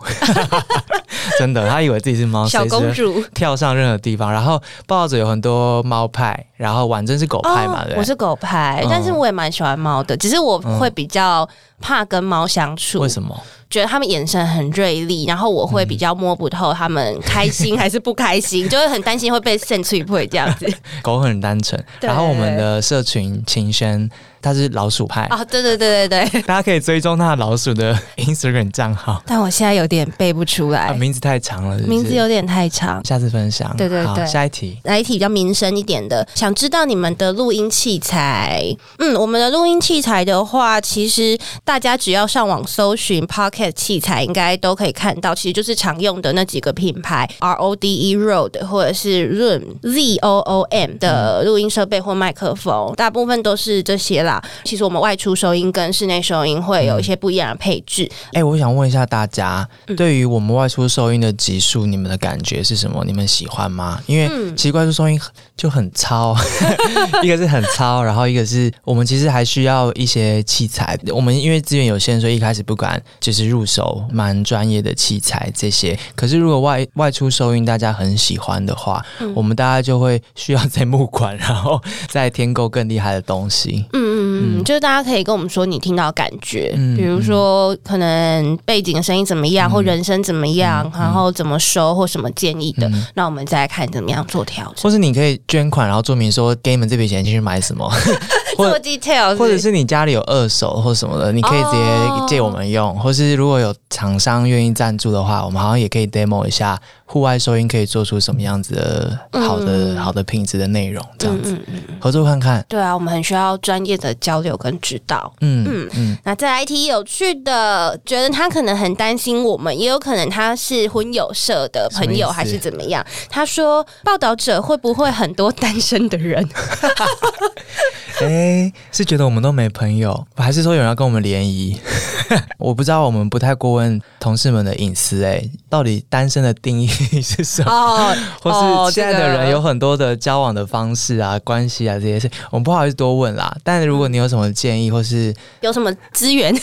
*laughs* 真的，他以为自己是猫，*laughs* 小公主跳上任何地方。然后抱着有很多猫派，然后婉珍是狗派嘛，我是狗派，嗯但是我也蛮喜欢猫的，只是我会比较怕跟猫相处，为什么？觉得他们眼神很锐利，然后我会比较摸不透他们开心 *laughs* 还是不开心，就会很担心会被渗出一会这样子。*laughs* 狗很单纯。然后我们的社群秦轩，他是老鼠派，哦，对对对对对，*laughs* 大家可以追踪他的老鼠的 Instagram 账号。但我现在有点背不出啊，来，名字太长了是是名字有点太长。下次分享。好对对对下一题。来一题比较民生一点的，想知道你们的录音器材。嗯，我们的录音器材的话，其实大家只要上网搜寻 Pocket 器材，应该都可以看到，其实就是常用的那几个品牌，R O D E Rode 或者是 Room Z O O M 的录音设备或麦克风，大部分都是这些啦。其实我们外出收音跟室内收音会有一些不一样的配置。哎、我想问一下大家，嗯对于我们外出收音的级数，你们的感觉是什么？你们喜欢吗？因为嗯其实外出收音就很糙，*laughs* 一个是很糙，然后一个是我们其实还需要一些器材。我们因为资源有限，所以一开始不敢就是入手蛮专业的器材这些。可是如果外外出收音大家很喜欢的话，嗯。我们大家就会需要在募款，然后再添购更厉害的东西。嗯嗯嗯，就是大家可以跟我们说你听到的感觉，嗯比如说可能背景声音怎么样，嗯。或人声怎么样，嗯然后怎么收或什么建议的，嗯。那我们再看怎么样做调整。或是你可以捐款，然后注明说给你们这笔钱进去买什么，*laughs* 做 detail，或者是你家里有二手或什么的，你可以直哦接借我们用，或是如果有厂商愿意赞助的话，我们好像也可以 demo 一下户外收音可以做出什么样子的好的、嗯好的品质的内容，这样子、嗯嗯嗯，合作看看。对啊，我们很需要专业的交流跟指导。嗯嗯嗯那再来一题有趣的，觉得他可能很担心我们，也有可能他是婚友社的朋友还是怎么样。他说，报道者会不会很多单身的人？*laughs* 哎，是觉得我们都没朋友，还是说有人要跟我们联谊？*laughs* 我不知道，我们不太过问同事们的隐私。哎，到底单身的定义是什么？哦，*laughs* 或是现在的人有很多的交往的方式啊、关系啊这些事，我们不好意思多问啦。但如果你有什么建议，或是有什么资源，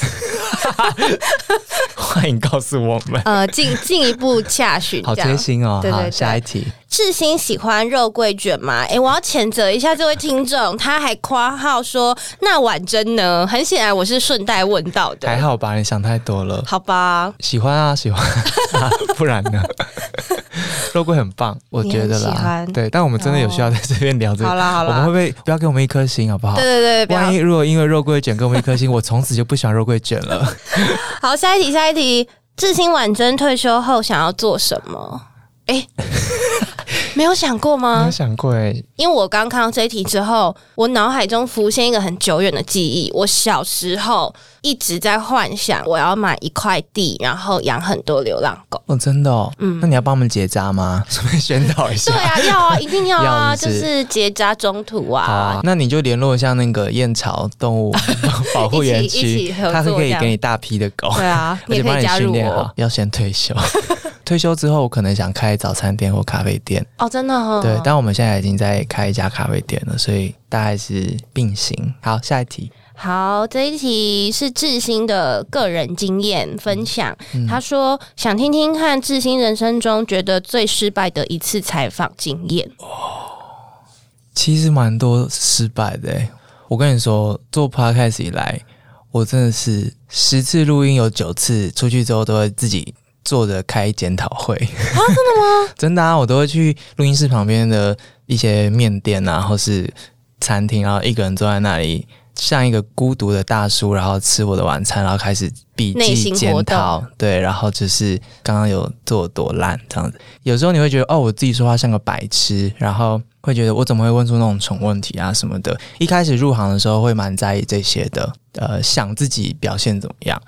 *laughs* 欢迎告诉我们。呃，进进一步洽询，好贴心哦。好，下一题。志新喜欢肉桂卷吗？哎，我要谴责一下这位听众，他还夸号说那婉珍呢？很显然我是顺带问到的，还好吧？你想太多了，好吧？喜欢啊，喜欢，*laughs* 不然呢？肉桂很棒，我觉得啦，对。但我们真的有需要在这边聊这个，好啦好啦，我们会不会不要给我们一颗星，好不好？对对对，万一如果因为肉桂卷给我们一颗星，我从此就不喜欢肉桂卷了。*laughs* 好，下一题，下一题，志新婉珍退休后想要做什么？哎。*laughs* 没有想过吗？没有想过哎，因为我刚看到这一题之后，我脑海中浮现一个很久远的记忆。我小时候一直在幻想，我要买一块地，然后养很多流浪狗。哦，真的哦，嗯，那你要帮我们结扎吗？*laughs* 顺便宣导一下。对啊，要啊，一定要啊，*laughs* 就是结扎中途啊。好，那你就联络一下那个燕巢动物 *laughs* 保护园区，他是可以给你大批的狗。对啊，而且帮你训练好，要先退休。退休之后，我可能想开早餐店或咖啡店哦，真的哦。对，但我们现在已经在开一家咖啡店了，所以大概是并行。好，下一题。好，这一题是志新的个人经验分享。他说想听听看志新人生中觉得最失败的一次采访经验。哦，其实蛮多失败的。我跟你说，做 podcast 以来，我真的是十次录音有九次出去之后都会自己。坐着开检讨会啊？真的吗？*laughs* 真的啊！我都会去录音室旁边的一些面店啊，或是餐厅，然后一个人坐在那里，像一个孤独的大叔，然后吃我的晚餐，然后开始笔记检讨。对，然后就是刚刚有做多烂这样子。有时候你会觉得，哦，我自己说话像个白痴，然后会觉得我怎么会问出那种蠢问题啊什么的。一开始入行的时候会蛮在意这些的，呃，想自己表现怎么样。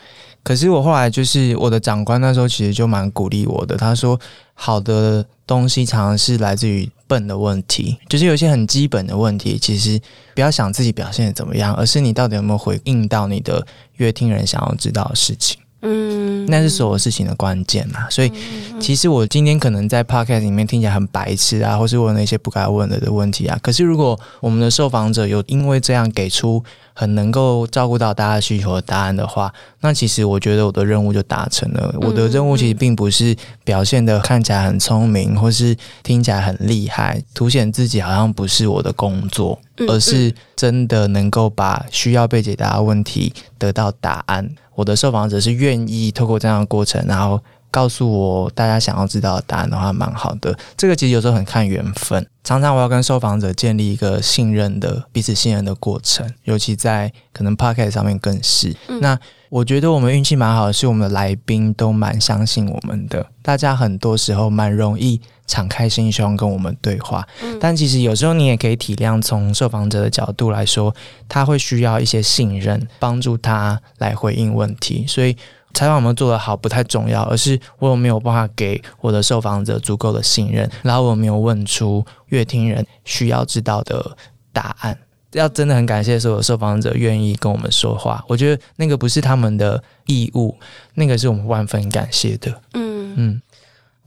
可是我后来就是我的长官那时候其实就蛮鼓励我的，他说好的东西常常是来自于笨的问题，就是有一些很基本的问题，其实不要想自己表现的怎么样，而是你到底有没有回应到你的乐听人想要知道的事情。嗯，那是所有事情的关键嘛。所以，其实我今天可能在 podcast 里面听起来很白痴啊，或是问了一些不该问的的问题啊。可是，如果我们的受访者有因为这样给出很能够照顾到大家需求的答案的话，那其实我觉得我的任务就达成了。我的任务其实并不是表现的看起来很聪明，或是听起来很厉害，凸显自己好像不是我的工作，而是真的能够把需要被解答的问题得到答案。我的受访者是愿意透过这样的过程，然后告诉我大家想要知道的答案的话，蛮好的。这个其实有时候很看缘分，常常我要跟受访者建立一个信任的、彼此信任的过程，尤其在可能 p o c k e t 上面更是。那我觉得我们运气蛮好的，是我们的来宾都蛮相信我们的，大家很多时候蛮容易。敞开心胸跟我们对话，但其实有时候你也可以体谅，从受访者的角度来说，他会需要一些信任，帮助他来回应问题。所以采访有没有做得好不太重要，而是我有没有办法给我的受访者足够的信任，然后我没有问出乐听人需要知道的答案。要真的很感谢所有受访者愿意跟我们说话，我觉得那个不是他们的义务，那个是我们万分感谢的。嗯嗯。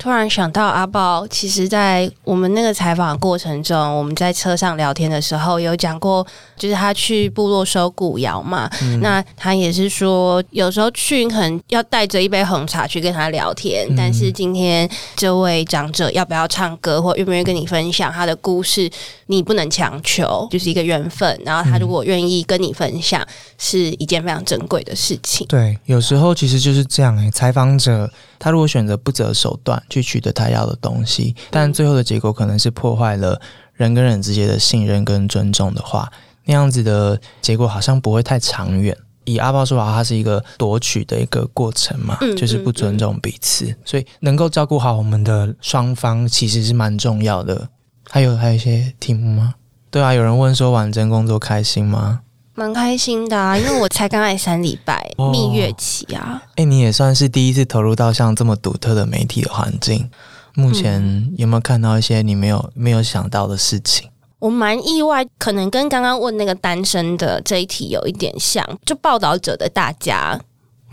突然想到阿宝，其实，在我们那个采访过程中，我们在车上聊天的时候，有讲过，就是他去部落收古窑嘛。那他也是说，有时候去可能要带着一杯红茶去跟他聊天，但是今天这位长者要不要唱歌，或愿不愿意跟你分享他的故事，你不能强求，就是一个缘分。然后他如果愿意跟你分享，是一件非常珍贵的事情。对，有时候其实就是这样诶，采访者。他如果选择不择手段去取得他要的东西，但最后的结果可能是破坏了人跟人之间的信任跟尊重的话，那样子的结果好像不会太长远。以阿豹说法，它是一个夺取的一个过程嘛，就是不尊重彼此，所以能够照顾好我们的双方其实是蛮重要的。还有还有一些题目吗？对啊，有人问说婉珍工作开心吗？蛮开心的啊，*laughs* 因为我才刚来三礼拜，蜜月期啊。哎，你也算是第一次投入到像这么独特的媒体的环境。目前有没有看到一些你没有没有想到的事情？我蛮意外，可能跟刚刚问那个单身的这一题有一点像，就报道者的大家。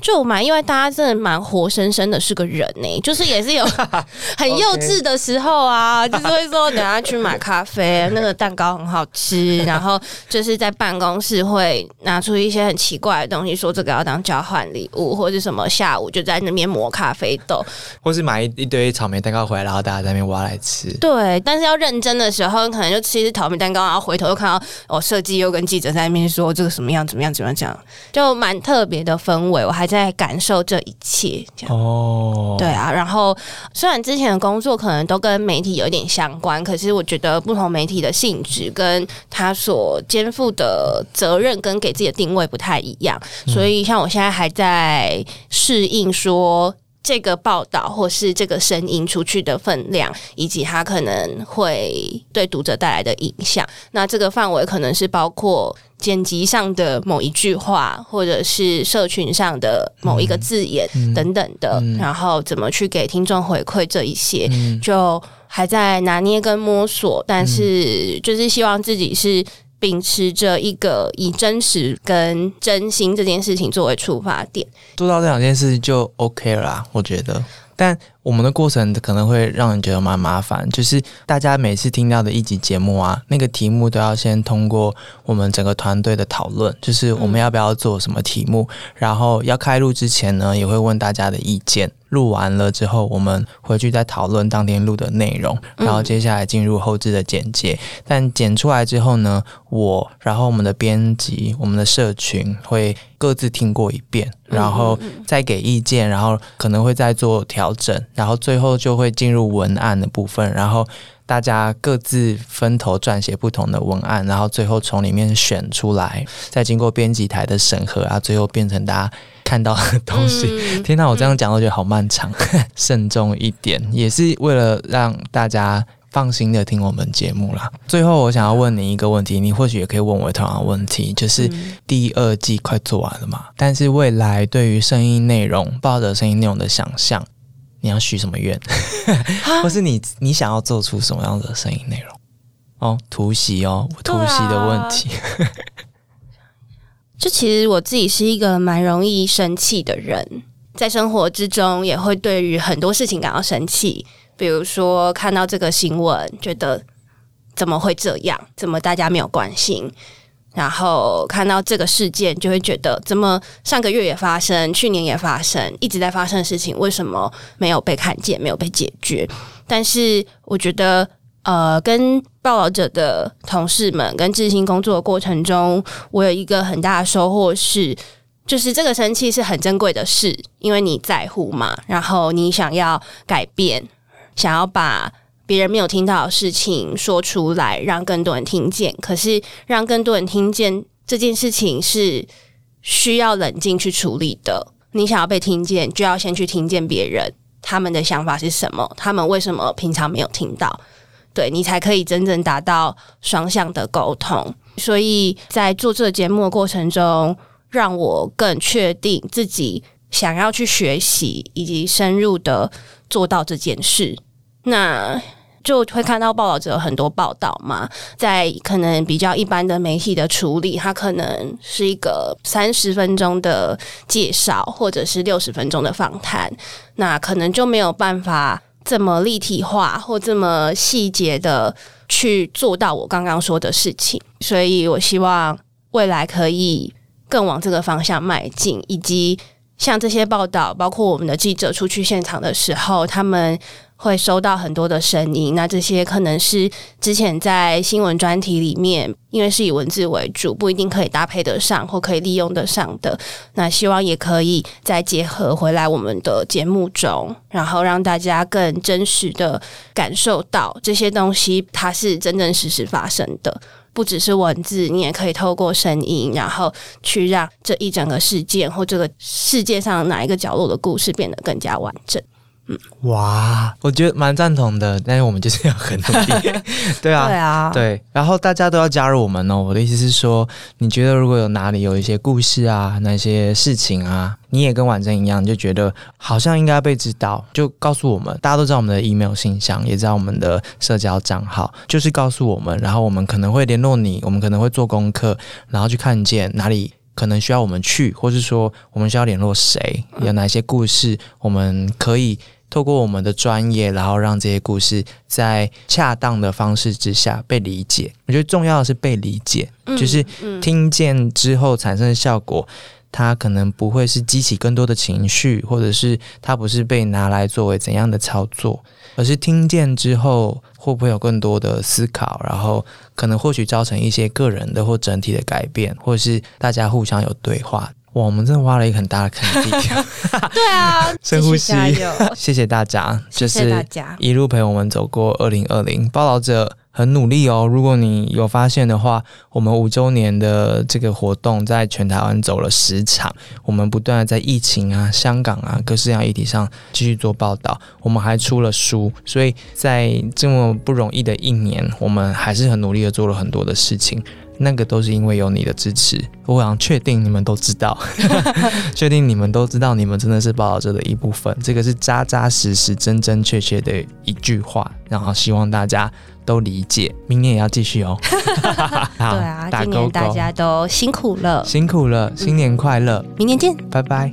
就蛮因为，大家真的蛮活生生的，是个人呢。*laughs* 就是也是有 *laughs* 很幼稚的时候啊，*laughs* 就是会说等下去买咖啡，那个蛋糕很好吃，然后就是在办公室会拿出一些很奇怪的东西，说这个要当交换礼物，或者什么下午就在那边磨咖啡豆，或是买一一堆草莓蛋糕回来，然后大家在那边挖来吃。对，但是要认真的时候，可能就吃一只草莓蛋糕，然后回头又看到哦，设计又跟记者在那边说这个什么样怎么样怎么样，这样就蛮特别的氛围。我还。在感受这一切，这样哦，对啊。然后虽然之前的工作可能都跟媒体有一点相关，可是我觉得不同媒体的性质跟他所肩负的责任跟给自己的定位不太一样，所以像我现在还在适应说。这个报道或是这个声音出去的分量，以及它可能会对读者带来的影响，那这个范围可能是包括剪辑上的某一句话，或者是社群上的某一个字眼等等的，然后怎么去给听众回馈这一些，就还在拿捏跟摸索，但是就是希望自己是。秉持着一个以真实跟真心这件事情作为出发点，做到这两件事就 OK 了，我觉得。但我们的过程可能会让人觉得蛮麻烦，就是大家每次听到的一集节目啊，那个题目都要先通过我们整个团队的讨论，就是我们要不要做什么题目，然后要开录之前呢，也会问大家的意见。录完了之后，我们回去再讨论当天录的内容，然后接下来进入后置的剪接。但剪出来之后呢，我然后我们的编辑、我们的社群会各自听过一遍，然后再给意见，然后可能会再做调整，然后最后就会进入文案的部分，然后大家各自分头撰写不同的文案，然后最后从里面选出来，再经过编辑台的审核啊，最后变成大家。看到的东西，*laughs* 听到我这样讲，我觉得好漫长，*laughs* 慎重一点，也是为了让大家放心的听我们节目啦。最后，我想要问你一个问题，你或许也可以问我同样的问题，就是第二季快做完了嘛？但是未来对于声音内容、抱着声音内容的想象，你要许什么愿，*laughs* 或是你你想要做出什么样的声音内容？哦，突袭哦，突袭的问题。*laughs* 就其实我自己是一个蛮容易生气的人，在生活之中也会对于很多事情感到生气。比如说看到这个新闻，觉得怎么会这样？怎么大家没有关心？然后看到这个事件，就会觉得怎么上个月也发生，去年也发生，一直在发生的事情，为什么没有被看见，没有被解决？但是我觉得。呃，跟报道者的同事们跟执行工作的过程中，我有一个很大的收获是，就是这个生气是很珍贵的事，因为你在乎嘛，然后你想要改变，想要把别人没有听到的事情说出来，让更多人听见。可是让更多人听见这件事情是需要冷静去处理的。你想要被听见，就要先去听见别人他们的想法是什么，他们为什么平常没有听到。对你才可以真正达到双向的沟通，所以在做这个节目的过程中，让我更确定自己想要去学习以及深入的做到这件事。那就会看到报道者很多报道嘛，在可能比较一般的媒体的处理，它可能是一个三十分钟的介绍，或者是六十分钟的访谈，那可能就没有办法。这么立体化或这么细节的去做到我刚刚说的事情，所以我希望未来可以更往这个方向迈进，以及像这些报道，包括我们的记者出去现场的时候，他们。会收到很多的声音，那这些可能是之前在新闻专题里面，因为是以文字为主，不一定可以搭配得上或可以利用得上的。那希望也可以再结合回来我们的节目中，然后让大家更真实的感受到这些东西，它是真真实实发生的，不只是文字，你也可以透过声音，然后去让这一整个事件或这个世界上哪一个角落的故事变得更加完整。哇，我觉得蛮赞同的，但是我们就是要很努力，*laughs* 对啊，对啊，对，然后大家都要加入我们哦。我的意思是说，你觉得如果有哪里有一些故事啊，那些事情啊，你也跟婉珍一样，就觉得好像应该被知道，就告诉我们。大家都知道我们的 email 信箱，也知道我们的社交账号，就是告诉我们，然后我们可能会联络你，我们可能会做功课，然后去看见哪里可能需要我们去，或是说我们需要联络谁，有哪些故事我们可以。透过我们的专业，然后让这些故事在恰当的方式之下被理解。我觉得重要的是被理解，就是听见之后产生的效果，它可能不会是激起更多的情绪，或者是它不是被拿来作为怎样的操作，而是听见之后会不会有更多的思考，然后可能或许造成一些个人的或整体的改变，或者是大家互相有对话。哇，我们真的挖了一个很大的坑地。*laughs* 对啊，*laughs* 深呼吸，谢谢大家，*laughs* 就是一路陪我们走过二零二零。报道者很努力哦，如果你有发现的话，我们五周年的这个活动在全台湾走了十场，我们不断的在疫情啊、香港啊各式各样议题上继续做报道，我们还出了书，所以在这么不容易的一年，我们还是很努力的做了很多的事情。那个都是因为有你的支持，我想确定你们都知道，*laughs* 确定你们都知道，你们真的是报道者的一部分。这个是扎扎实实、真真切切的一句话，然后希望大家都理解。明年也要继续哦。*laughs* 对啊，今年大家都辛苦了，辛苦了，新年快乐，明年见，拜拜。